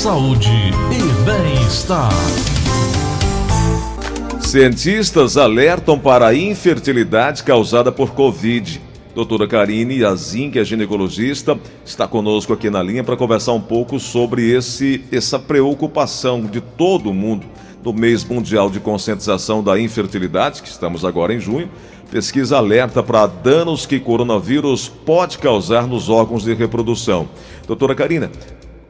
saúde e bem-estar. Cientistas alertam para a infertilidade causada por Covid. Doutora Karine Yazin, que é ginecologista, está conosco aqui na linha para conversar um pouco sobre esse, essa preocupação de todo mundo no mês mundial de conscientização da infertilidade, que estamos agora em junho. Pesquisa alerta para danos que coronavírus pode causar nos órgãos de reprodução. Doutora Karina,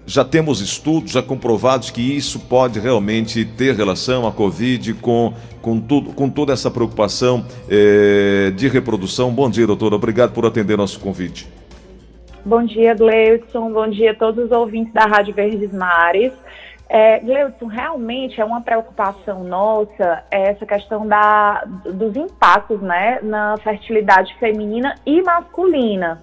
já temos estudos já comprovados que isso pode realmente ter relação, a Covid, com, com, tudo, com toda essa preocupação eh, de reprodução. Bom dia, doutora. Obrigado por atender nosso convite. Bom dia, Gleudson. Bom dia a todos os ouvintes da Rádio Verdes Mares. É, Gleudson, realmente é uma preocupação nossa essa questão da, dos impactos né, na fertilidade feminina e masculina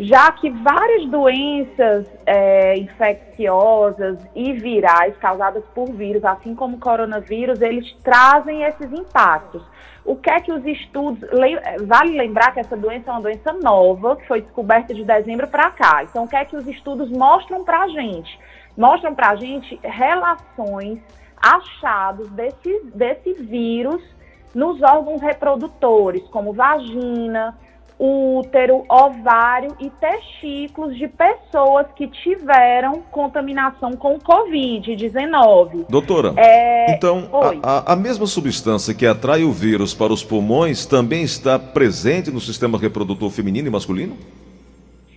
já que várias doenças é, infecciosas e virais causadas por vírus, assim como o coronavírus, eles trazem esses impactos. O que é que os estudos. Vale lembrar que essa doença é uma doença nova, que foi descoberta de dezembro para cá. Então, o que é que os estudos mostram para a gente? Mostram para a gente relações, achados desse, desse vírus nos órgãos reprodutores, como vagina, útero, ovário e testículos de pessoas que tiveram contaminação com Covid-19. Doutora, é... então a, a, mesma substância que atrai o vírus para os pulmões também está presente no sistema reprodutor feminino e masculino?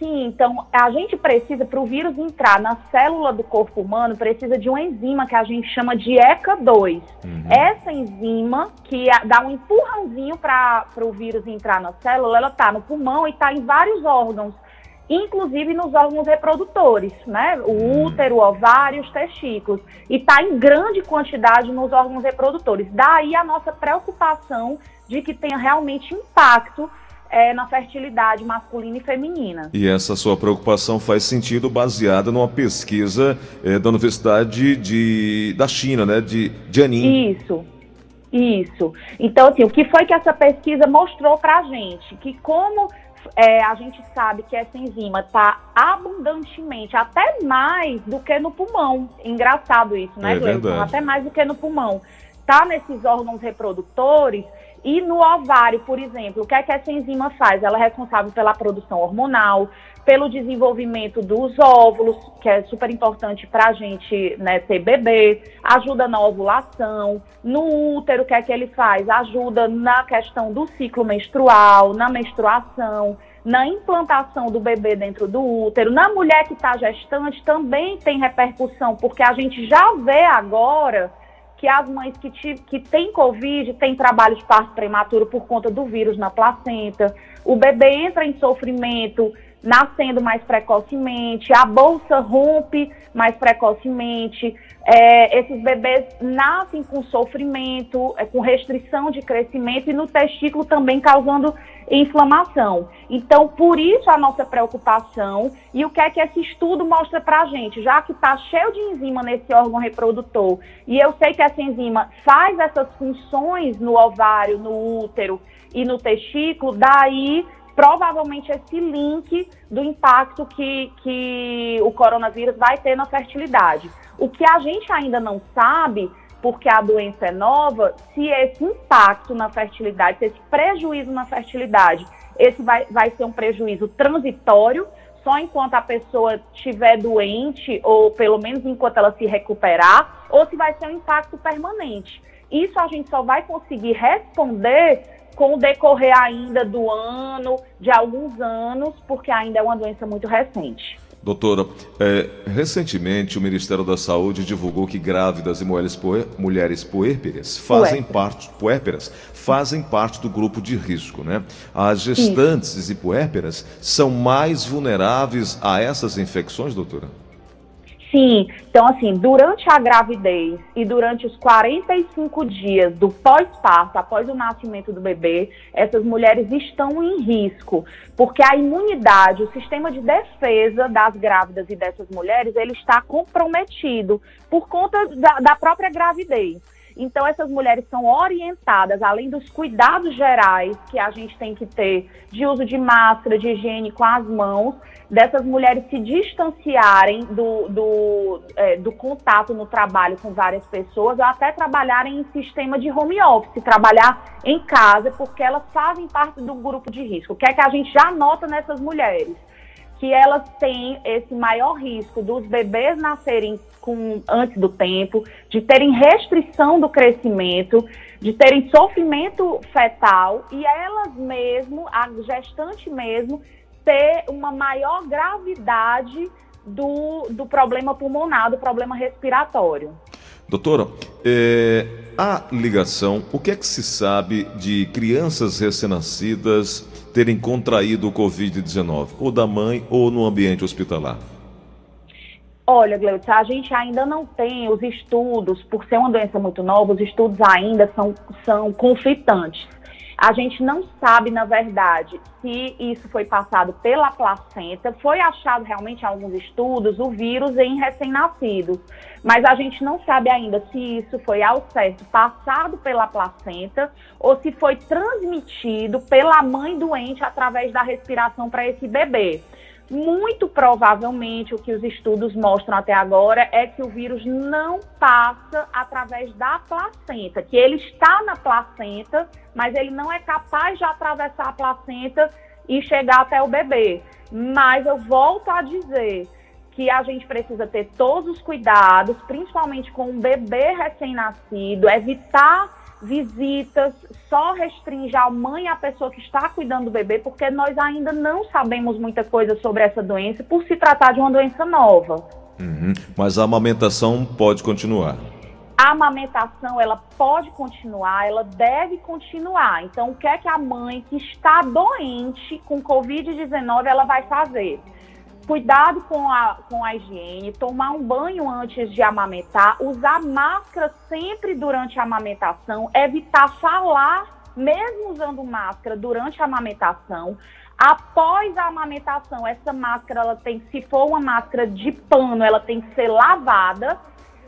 Sim, então a gente precisa, para o vírus entrar na célula do corpo humano, precisa de uma enzima que a gente chama de ECA2. Uhum. Essa enzima, que dá um empurrãozinho para o vírus entrar na célula, ela está no pulmão e está em vários órgãos, inclusive nos órgãos reprodutores, né? O uhum. útero, o ovário, os testículos. E está em grande quantidade nos órgãos reprodutores. Daí a nossa preocupação de que tenha realmente impacto é, na fertilidade masculina e feminina. E essa sua preocupação faz sentido baseada numa pesquisa é, da Universidade de, da China, né, de Jianing. Isso, isso. Então, assim, o que foi que essa pesquisa mostrou para a gente? Que como é, a gente sabe que essa enzima está abundantemente, até mais do que no pulmão. Engraçado isso, né, é Até mais do que no pulmão. Está nesses órgãos reprodutores e no ovário, por exemplo, o que é que essa enzima faz? Ela é responsável pela produção hormonal, pelo desenvolvimento dos óvulos, que é super importante para a gente né, ter bebê, ajuda na ovulação. No útero, o que é que ele faz? Ajuda na questão do ciclo menstrual, na menstruação, na implantação do bebê dentro do útero. Na mulher que está gestante também tem repercussão, porque a gente já vê agora que as mães que, que têm Covid têm trabalho de parto prematuro por conta do vírus na placenta, o bebê entra em sofrimento nascendo mais precocemente, a bolsa rompe mais precocemente, é, esses bebês nascem com sofrimento, é, com restrição de crescimento e no testículo também causando inflamação. Então, por isso a nossa preocupação e o que é que esse estudo mostra para a gente, já que está cheio de enzima nesse órgão reprodutor e eu sei que essa enzima faz essas funções no ovário, no útero e no testículo, daí provavelmente esse link do impacto que, que o coronavírus vai ter na fertilidade. O que a gente ainda não sabe, porque a doença é nova, se esse impacto na fertilidade, se esse prejuízo na fertilidade, esse vai, vai ser um prejuízo transitório, só enquanto a pessoa estiver doente, ou pelo menos enquanto ela se recuperar, ou se vai ser um impacto permanente. Isso a gente só vai conseguir responder com o decorrer ainda do ano, de alguns anos, porque ainda é uma doença muito recente. Doutora, é, recentemente o Ministério da Saúde divulgou que grávidas e mulheres, puer, mulheres puérperas fazem parte, puérperas fazem parte do grupo de risco, né? As gestantes e puérperas são mais vulneráveis a essas infecções, doutora? Sim, então assim, durante a gravidez e durante os 45 dias do pós-parto, após o nascimento do bebê, essas mulheres estão em risco, porque a imunidade, o sistema de defesa das grávidas e dessas mulheres, ele está comprometido por conta da, da própria gravidez. Então, essas mulheres são orientadas, além dos cuidados gerais que a gente tem que ter, de uso de máscara, de higiene com as mãos, dessas mulheres se distanciarem do, do, é, do contato no trabalho com várias pessoas, ou até trabalharem em sistema de home office, trabalhar em casa, porque elas fazem parte do grupo de risco. O que é que a gente já nota nessas mulheres? Que elas têm esse maior risco dos bebês nascerem com, antes do tempo, de terem restrição do crescimento, de terem sofrimento fetal e elas mesmo, a gestante mesmo, ter uma maior gravidade do, do problema pulmonar, do problema respiratório. Doutora, é, a ligação, o que é que se sabe de crianças recém-nascidas terem contraído o Covid-19, ou da mãe ou no ambiente hospitalar? Olha, Gleutz, a gente ainda não tem os estudos, por ser uma doença muito nova, os estudos ainda são, são conflitantes. A gente não sabe, na verdade, se isso foi passado pela placenta. Foi achado realmente em alguns estudos o vírus em recém-nascidos, mas a gente não sabe ainda se isso foi ao certo passado pela placenta ou se foi transmitido pela mãe doente através da respiração para esse bebê. Muito provavelmente, o que os estudos mostram até agora é que o vírus não passa através da placenta, que ele está na placenta, mas ele não é capaz de atravessar a placenta e chegar até o bebê. Mas eu volto a dizer que a gente precisa ter todos os cuidados, principalmente com um bebê recém-nascido, evitar visitas, só restringe a mãe e a pessoa que está cuidando do bebê, porque nós ainda não sabemos muita coisa sobre essa doença, por se tratar de uma doença nova. Uhum. Mas a amamentação pode continuar. A amamentação, ela pode continuar, ela deve continuar. Então, o que é que a mãe que está doente com Covid-19 ela vai fazer? Cuidado com a, com a higiene, tomar um banho antes de amamentar, usar máscara sempre durante a amamentação, evitar falar, mesmo usando máscara, durante a amamentação. Após a amamentação, essa máscara, ela tem, se for uma máscara de pano, ela tem que ser lavada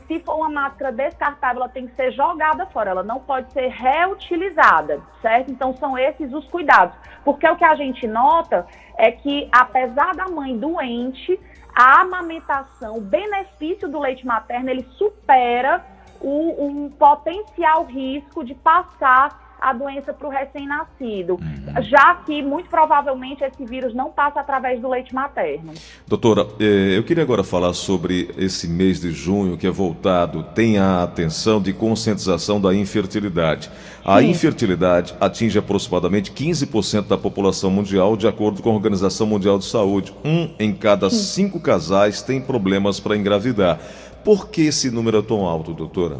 se for uma máscara descartável, ela tem que ser jogada fora, ela não pode ser reutilizada, certo? Então são esses os cuidados. Porque o que a gente nota é que, apesar da mãe doente, a amamentação, o benefício do leite materno, ele supera o, um potencial risco de passar a doença para o recém-nascido, uhum. já que muito provavelmente esse vírus não passa através do leite materno. Doutora, eh, eu queria agora falar sobre esse mês de junho que é voltado, tem a atenção de conscientização da infertilidade. A Sim. infertilidade atinge aproximadamente 15% da população mundial, de acordo com a Organização Mundial de Saúde. Um em cada Sim. cinco casais tem problemas para engravidar. Por que esse número é tão alto, doutora?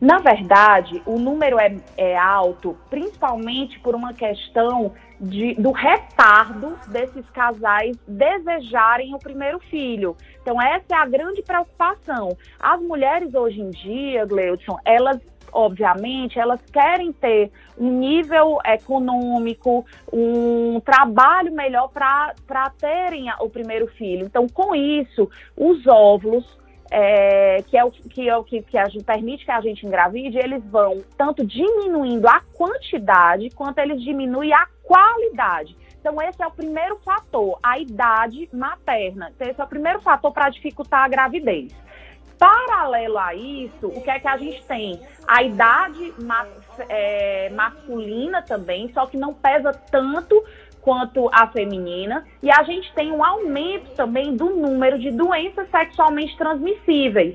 Na verdade, o número é, é alto principalmente por uma questão de, do retardo desses casais desejarem o primeiro filho. Então, essa é a grande preocupação. As mulheres hoje em dia, Gleudson, elas obviamente, elas querem ter um nível econômico, um trabalho melhor para terem o primeiro filho. Então, com isso, os óvulos é, que é o que, é o que, que a gente, permite que a gente engravide, eles vão tanto diminuindo a quantidade quanto eles diminuem a qualidade. Então, esse é o primeiro fator, a idade materna. Então, esse é o primeiro fator para dificultar a gravidez. Paralelo a isso, o que é que a gente tem? A idade ma é, masculina também, só que não pesa tanto quanto a feminina, e a gente tem um aumento também do número de doenças sexualmente transmissíveis.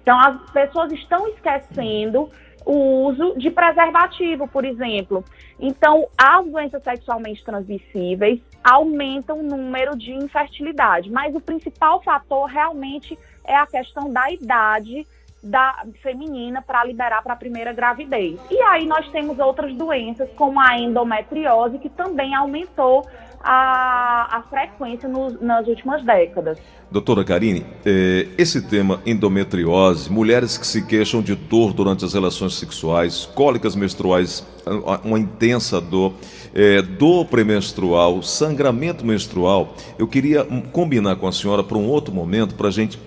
Então, as pessoas estão esquecendo o uso de preservativo, por exemplo. Então, as doenças sexualmente transmissíveis aumentam o número de infertilidade, mas o principal fator realmente é a questão da idade da feminina para liberar para a primeira gravidez. E aí nós temos outras doenças, como a endometriose, que também aumentou a, a frequência nas últimas décadas. Doutora Karine, eh, esse tema endometriose, mulheres que se queixam de dor durante as relações sexuais, cólicas menstruais, uma intensa dor, eh, dor premenstrual, sangramento menstrual, eu queria combinar com a senhora para um outro momento para a gente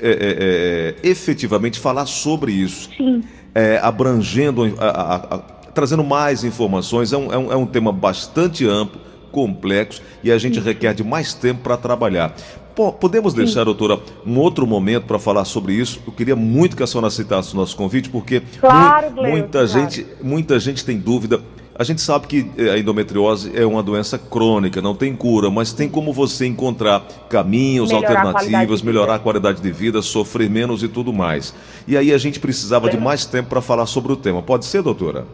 é, é, é, efetivamente falar sobre isso. Sim. É, abrangendo, a, a, a, trazendo mais informações. É um, é um, é um tema bastante amplo, complexo e a gente requer de mais tempo para trabalhar. Podemos deixar, doutora, um outro momento para falar sobre isso? Eu queria muito que a senhora aceitasse o nosso convite, porque claro, mu muita, claro. gente, muita gente tem dúvida. A gente sabe que eh, a endometriose é uma doença crônica, não tem cura, mas tem como você encontrar caminhos, melhorar alternativas, melhorar a qualidade de vida, sofrer menos e tudo mais. E aí a gente precisava de mais tempo para falar sobre o tema. Pode ser, doutora?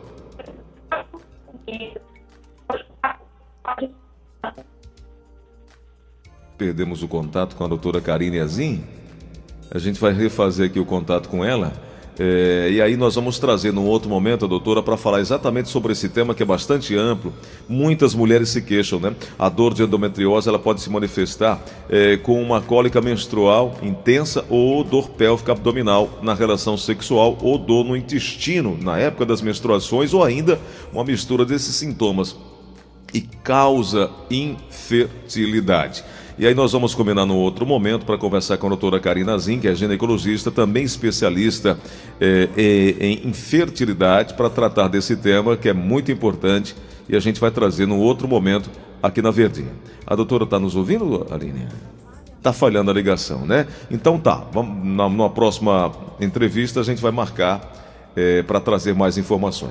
Perdemos o contato com a doutora Karine Azim. A gente vai refazer aqui o contato com ela. É, e aí nós vamos trazer num outro momento a doutora para falar exatamente sobre esse tema que é bastante amplo. Muitas mulheres se queixam, né? A dor de endometriose ela pode se manifestar é, com uma cólica menstrual intensa ou dor pélvica abdominal na relação sexual ou dor no intestino na época das menstruações ou ainda uma mistura desses sintomas e causa infertilidade. E aí nós vamos combinar no outro momento para conversar com a doutora Karina Zin, que é ginecologista, também especialista é, em infertilidade, para tratar desse tema que é muito importante e a gente vai trazer no outro momento aqui na Verdinha. A doutora está nos ouvindo, Aline? Está falhando a ligação, né? Então tá, vamos, na, numa próxima entrevista a gente vai marcar é, para trazer mais informações.